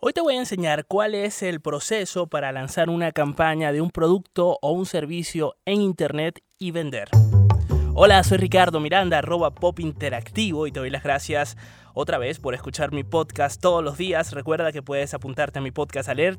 Hoy te voy a enseñar cuál es el proceso para lanzar una campaña de un producto o un servicio en Internet y vender. Hola, soy Ricardo Miranda, arroba pop interactivo y te doy las gracias otra vez por escuchar mi podcast todos los días. Recuerda que puedes apuntarte a mi podcast alert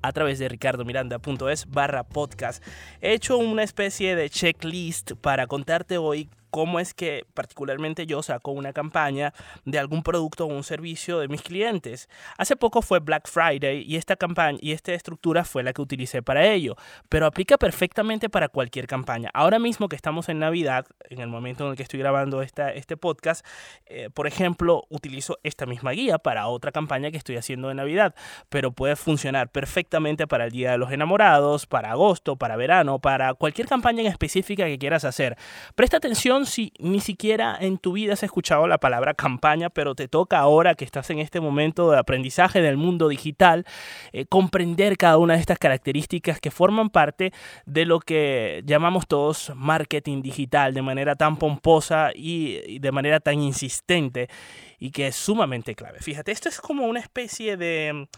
a través de ricardomiranda.es barra podcast. He hecho una especie de checklist para contarte hoy cómo es que particularmente yo saco una campaña de algún producto o un servicio de mis clientes. Hace poco fue Black Friday y esta campaña y esta estructura fue la que utilicé para ello, pero aplica perfectamente para cualquier campaña. Ahora mismo que estamos en Navidad, en el momento en el que estoy grabando esta, este podcast, eh, por ejemplo, utilizo esta misma guía para otra campaña que estoy haciendo de Navidad, pero puede funcionar perfectamente para el Día de los Enamorados, para agosto, para verano, para cualquier campaña en específica que quieras hacer. Presta atención si ni siquiera en tu vida has escuchado la palabra campaña, pero te toca ahora que estás en este momento de aprendizaje del mundo digital, eh, comprender cada una de estas características que forman parte de lo que llamamos todos marketing digital de manera tan pomposa y de manera tan insistente y que es sumamente clave. Fíjate, esto es como una especie de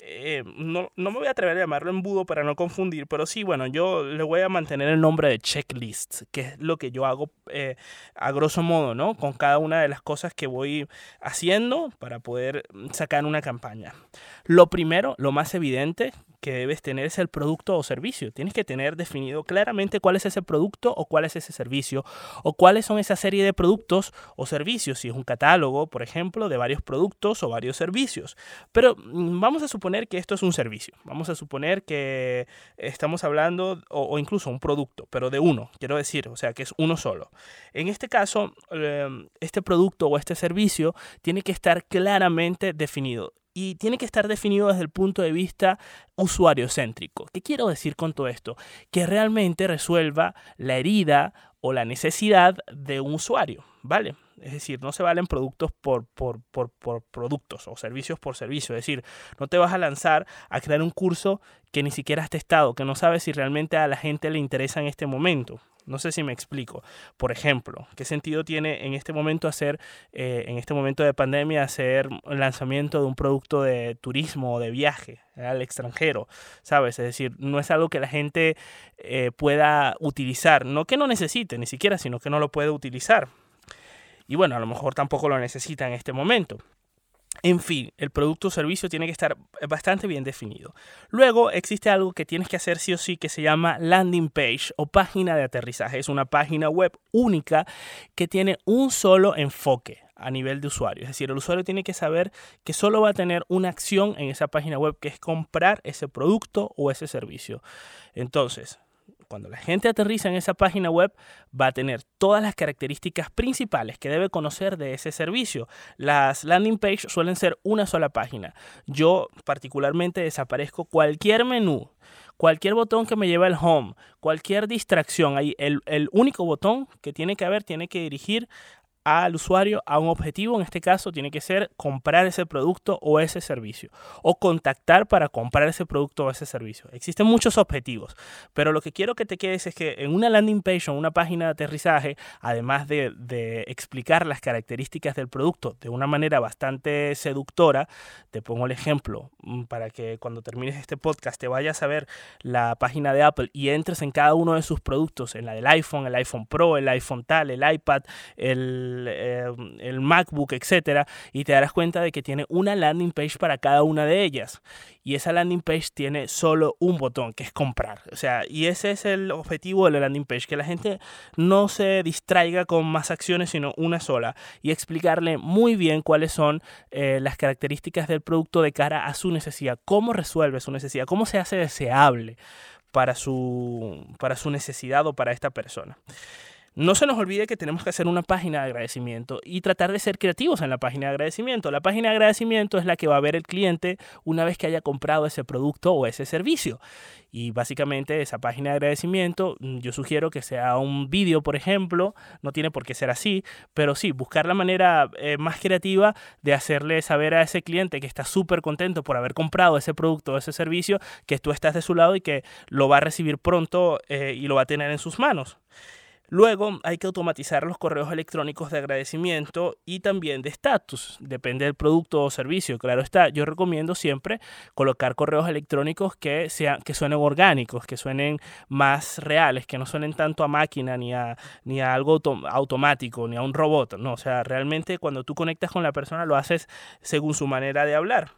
eh, no, no, me voy a atrever a llamarlo embudo para no confundir, pero sí, bueno, yo le voy a mantener el nombre de checklist, que es lo que yo hago eh, a grosso modo, ¿no? Con cada una de las cosas que voy haciendo para poder sacar una campaña. Lo primero, lo más evidente, que debes tener es el producto o servicio. Tienes que tener definido claramente cuál es ese producto o cuál es ese servicio o cuáles son esa serie de productos o servicios. Si es un catálogo, por ejemplo, de varios productos o varios servicios. Pero mm, vamos a suponer que esto es un servicio. Vamos a suponer que estamos hablando o, incluso un producto, pero de uno, quiero decir, o sea, que es uno solo. En este caso, em, este producto o este servicio tiene que estar claramente definido y tiene que estar definido desde el punto de vista usuario céntrico. ¿Qué quiero decir con todo esto? Que realmente resuelva la herida o la necesidad de un usuario, ¿vale? Es decir, no se valen productos por, por, por, por, productos o servicios por servicio. Es decir, no te vas a lanzar a crear un curso que ni siquiera has testado, que no sabes si realmente a la gente le interesa en este momento. No sé si me explico. Por ejemplo, ¿qué sentido tiene en este momento hacer, eh, en este momento de pandemia, hacer el lanzamiento de un producto de turismo o de viaje al extranjero? ¿Sabes? Es decir, no es algo que la gente eh, pueda utilizar. No que no necesite ni siquiera, sino que no lo puede utilizar. Y bueno, a lo mejor tampoco lo necesita en este momento. En fin, el producto o servicio tiene que estar bastante bien definido. Luego existe algo que tienes que hacer sí o sí que se llama landing page o página de aterrizaje. Es una página web única que tiene un solo enfoque a nivel de usuario. Es decir, el usuario tiene que saber que solo va a tener una acción en esa página web que es comprar ese producto o ese servicio. Entonces, cuando la gente aterriza en esa página web, va a tener todas las características principales que debe conocer de ese servicio. Las landing page suelen ser una sola página. Yo particularmente desaparezco cualquier menú, cualquier botón que me lleve al home, cualquier distracción. Ahí el, el único botón que tiene que haber tiene que dirigir al usuario a un objetivo, en este caso tiene que ser comprar ese producto o ese servicio o contactar para comprar ese producto o ese servicio. Existen muchos objetivos, pero lo que quiero que te quedes es que en una landing page o una página de aterrizaje, además de, de explicar las características del producto de una manera bastante seductora, te pongo el ejemplo mm, para que cuando termines este podcast te vayas a ver la página de Apple y entres en cada uno de sus productos, en la del iPhone, el iPhone Pro, el iPhone tal, el iPad, el eh, el, MacBook, etcétera, y te darás cuenta de que tiene una landing page para cada una de ellas. Y esa landing page tiene solo un botón, que es comprar. O sea, y ese es el objetivo de la landing page, que la gente no se distraiga con más acciones, sino una sola. Y explicarle muy bien cuáles son eh, las características del producto de cara a su necesidad, cómo resuelve su necesidad, cómo se hace deseable para su, para su necesidad o para esta persona. No se nos olvide que tenemos que hacer una página de agradecimiento y tratar de ser creativos en la página de agradecimiento. La página de agradecimiento es la que va a ver el cliente una vez que haya comprado ese producto o ese servicio. Y básicamente esa página de agradecimiento, mm, yo sugiero que sea un vídeo, por ejemplo, no tiene por qué ser así, pero sí, buscar la manera eh, más creativa de hacerle saber a ese cliente que está súper contento por haber comprado ese producto o ese servicio, que tú estás de su lado y que lo va a recibir pronto eh, y lo va a tener en sus manos. Luego hay que automatizar los correos electrónicos de agradecimiento y también de estatus. Depende del producto o servicio. Claro está, yo recomiendo siempre colocar correos electrónicos que, sean, que suenen orgánicos, que suenen más reales, que no suenen tanto a máquina ni a, ni a algo automático, ni a un robot. No, o sea, realmente cuando tú conectas con la persona lo haces según su manera de hablar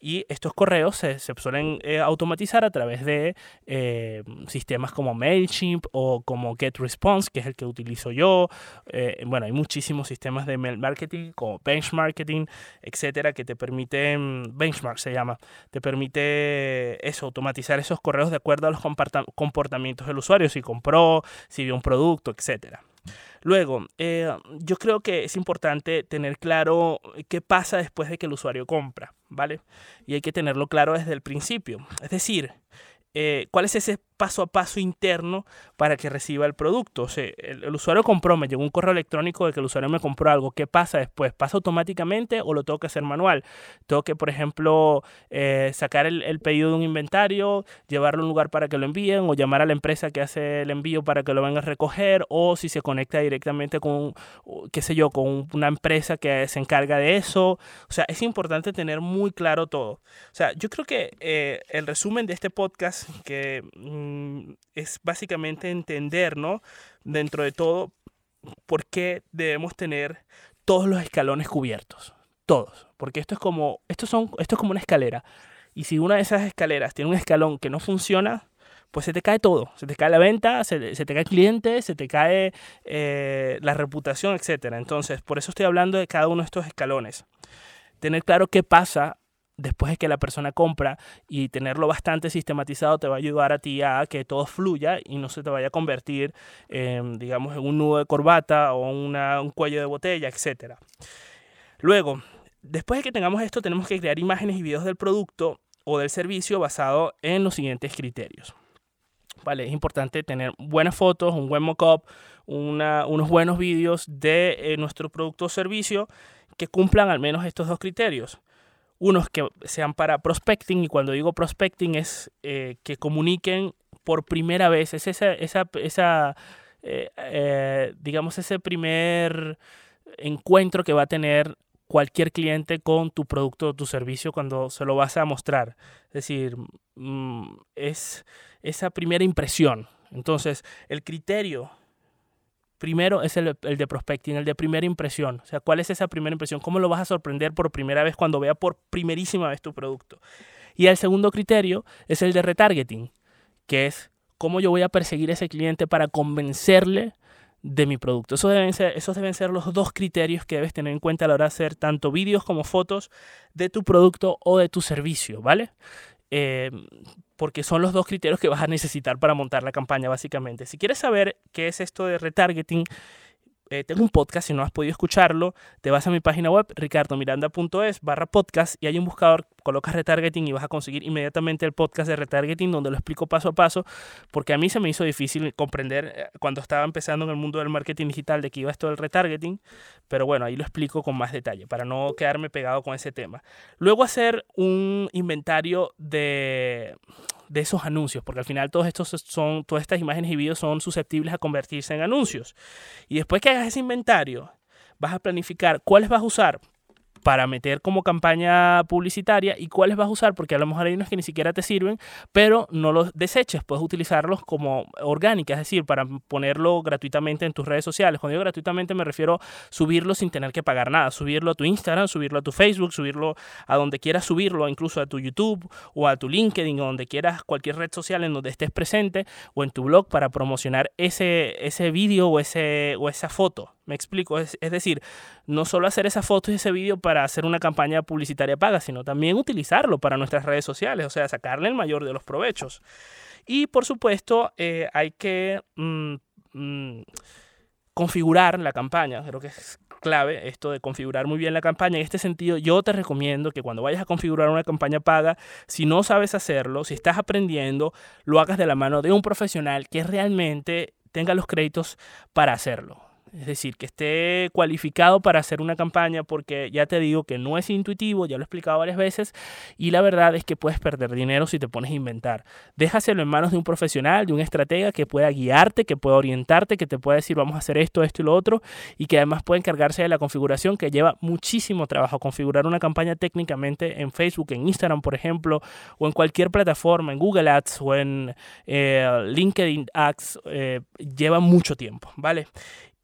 y estos correos se, suelen eh, automatizar a través de eh, sistemas como MailChimp o como GetResponse, que es el que utilizo yo. Eh, bueno, hay muchísimos sistemas de mail marketing como Benchmarketing, etcétera, que te permiten, Benchmark se llama, te permite eso, automatizar esos correos de acuerdo a los comportamientos del usuario, si compró, si vio un producto, etcétera. Luego, eh, yo creo que es importante tener claro qué pasa después de que el usuario compra, ¿vale? Y hay que tenerlo claro desde el principio. Es decir, eh, cuál es ese paso a paso interno para que reciba el producto. O sea, el, usuario compró, me llegó un correo electrónico de que el usuario me compró algo. ¿Qué pasa después? ¿Pasa automáticamente o lo tengo que hacer manual? Tengo que, por ejemplo, eh, sacar el, pedido de un inventario, llevarlo a un lugar para que lo envíen o llamar a la empresa que hace el envío para que lo venga a recoger o si se conecta directamente con, qué sé yo, con una empresa que se encarga de eso. O sea, es importante tener muy claro todo. O sea, yo creo que eh, el resumen de este podcast que mm, es básicamente entender, ¿no? Dentro de todo, por qué debemos tener todos los escalones cubiertos. Todos. Porque esto es como, esto son, esto es como una escalera. Y si una de esas escaleras tiene un escalón que no funciona, pues se te cae todo. Se te cae la venta, se, te cae el cliente, se te cae eh, la reputación, etc. Entonces, por eso estoy hablando de cada uno de estos escalones. Tener claro qué pasa después de que la persona compra y tenerlo bastante sistematizado te va a ayudar a ti a que todo fluya y no se te vaya a convertir, digamos, en un nudo de corbata o un cuello de botella, etc. Luego, después de que tengamos esto, tenemos que crear imágenes y videos del producto o del servicio basado en los siguientes criterios. Vale, es importante tener buenas fotos, un buen mock-up, unos buenos vídeos de eh, nuestro producto o servicio que cumplan al menos estos dos criterios unos que sean para prospecting, y cuando digo prospecting es eh, que comuniquen por primera vez, es esa, esa, esa eh, eh, digamos, ese primer encuentro que va a tener cualquier cliente con tu producto o tu servicio cuando se lo vas a mostrar. Es decir, mm, es esa primera impresión. Entonces, el criterio Primero es el, de prospecting, el de primera impresión. O sea, ¿cuál es esa primera impresión? ¿Cómo lo vas a sorprender por primera vez cuando vea por primerísima vez tu producto? Y el segundo criterio es el de retargeting, que es cómo yo voy a perseguir a ese cliente para convencerle de mi producto. Esos deben, ser, esos deben ser los dos criterios que debes tener en cuenta a la hora de hacer tanto vídeos como fotos de tu producto o de tu servicio, ¿vale? Eh, porque son los dos criterios que vas a necesitar para montar la campaña básicamente. Si quieres saber qué es esto de retargeting, eh, tengo un podcast, si no has podido escucharlo, te vas a mi página web, ricardomiranda.es barra podcast y hay un buscador, colocas retargeting y vas a conseguir inmediatamente el podcast de retargeting donde lo explico paso a paso, porque a mí se me hizo difícil comprender eh, cuando estaba empezando en el mundo del marketing digital de que iba esto del retargeting, pero bueno, ahí lo explico con más detalle para no quedarme pegado con ese tema. Luego hacer un inventario de de esos anuncios, porque al final todos estos son, todas estas imágenes y vídeos son susceptibles a convertirse en anuncios. Y después que hagas ese inventario, vas a planificar cuáles vas a usar para meter como campaña publicitaria y cuáles vas a usar, porque a lo mejor hay unos que ni siquiera te sirven, pero no los deseches, puedes utilizarlos como orgánicas, es decir, para ponerlo gratuitamente en tus redes sociales. Cuando digo gratuitamente me refiero a subirlo sin tener que pagar nada, subirlo a tu Instagram, subirlo a tu Facebook, subirlo a donde quieras subirlo, incluso a tu YouTube o a tu LinkedIn, o donde quieras, cualquier red social en donde estés presente o en tu blog para promocionar ese, ese vídeo o, ese, o esa foto. Me explico, es, decir, no solo hacer esa foto y ese vídeo para hacer una campaña publicitaria paga, sino también utilizarlo para nuestras redes sociales, o sea, sacarle el mayor de los provechos. Y por supuesto, eh, hay que mm, mm, configurar la campaña, creo que es clave esto de configurar muy bien la campaña. En este sentido, yo te recomiendo que cuando vayas a configurar una campaña paga, si no sabes hacerlo, si estás aprendiendo, lo hagas de la mano de un profesional que realmente tenga los créditos para hacerlo. Es decir, que esté cualificado para hacer una campaña, porque ya te digo que no es intuitivo, ya lo he explicado varias veces, y la verdad es que puedes perder dinero si te pones a inventar. Déjaselo en manos de un profesional, de un estratega que pueda guiarte, que pueda orientarte, que te pueda decir vamos a hacer esto, esto y lo otro, y que además puede encargarse de la configuración que lleva muchísimo trabajo. Configurar una campaña técnicamente en Facebook, en Instagram, por ejemplo, o en cualquier plataforma, en Google Ads o en eh, LinkedIn Ads, eh, lleva mucho tiempo, ¿vale?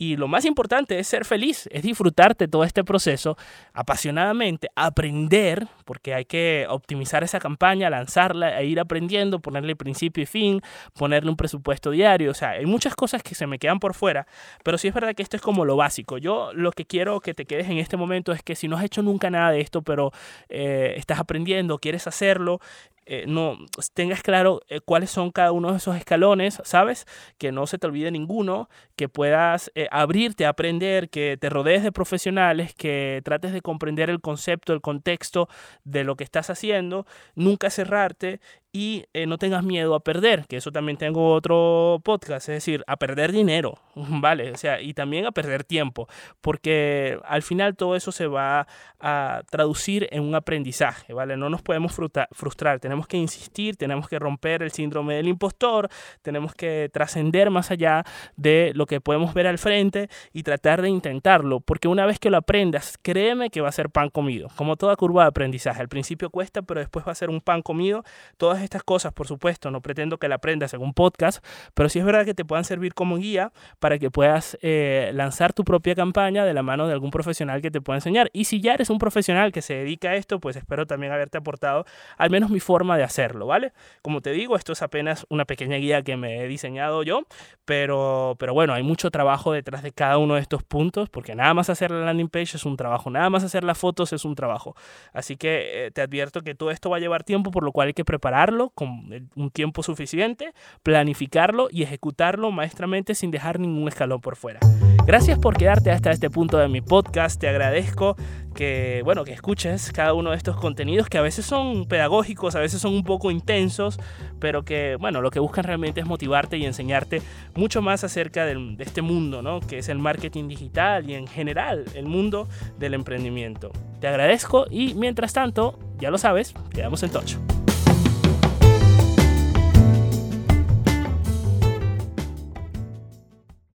Y lo más importante es ser feliz, es disfrutarte todo este proceso apasionadamente, aprender, porque hay que optimizar esa campaña, lanzarla e ir aprendiendo, ponerle principio y fin, ponerle un presupuesto diario. O sea, hay muchas cosas que se me quedan por fuera, pero sí es verdad que esto es como lo básico. Yo lo que quiero que te quedes en este momento es que si no has hecho nunca nada de esto, pero eh, estás aprendiendo, quieres hacerlo, eh, no tengas claro eh, cuáles son cada uno de esos escalones, ¿sabes? Que no se te olvide ninguno, que puedas eh, abrirte a aprender, que te rodees de profesionales, que trates de comprender el concepto, el contexto de lo que estás haciendo, nunca cerrarte y eh, no tengas miedo a perder, que eso también tengo otro podcast, es decir, a perder dinero, ¿vale? O sea, y también a perder tiempo, porque al final todo eso se va a traducir en un aprendizaje, ¿vale? No nos podemos frustrar, tenemos que insistir, tenemos que romper el síndrome del impostor, tenemos que trascender más allá de lo que podemos ver al frente y tratar de intentarlo, porque una vez que lo aprendas, créeme que va a ser pan comido, como toda curva de aprendizaje, al principio cuesta, pero después va a ser un pan comido, todas estas cosas, por supuesto, no pretendo que la aprendas en un podcast, pero sí es verdad que te puedan servir como guía para que puedas eh, lanzar tu propia campaña de la mano de algún profesional que te pueda enseñar. Y si ya eres un profesional que se dedica a esto, pues espero también haberte aportado al menos mi forma de hacerlo, ¿vale? Como te digo, esto es apenas una pequeña guía que me he diseñado yo, pero, pero bueno, hay mucho trabajo detrás de cada uno de estos puntos, porque nada más hacer la landing page es un trabajo, nada más hacer las fotos es un trabajo. Así que eh, te advierto que todo esto va a llevar tiempo, por lo cual hay que con un tiempo suficiente, planificarlo y ejecutarlo maestramente sin dejar ningún escalón por fuera. Gracias por quedarte hasta este punto de mi podcast. Te agradezco que, bueno, que escuches cada uno de estos contenidos que a veces son pedagógicos, a veces son un poco intensos, pero que, bueno, lo que buscan realmente es motivarte y enseñarte mucho más acerca de este mundo, ¿no? Que es el marketing digital y en general el mundo del emprendimiento. Te agradezco y mientras tanto, ya lo sabes, quedamos en touch.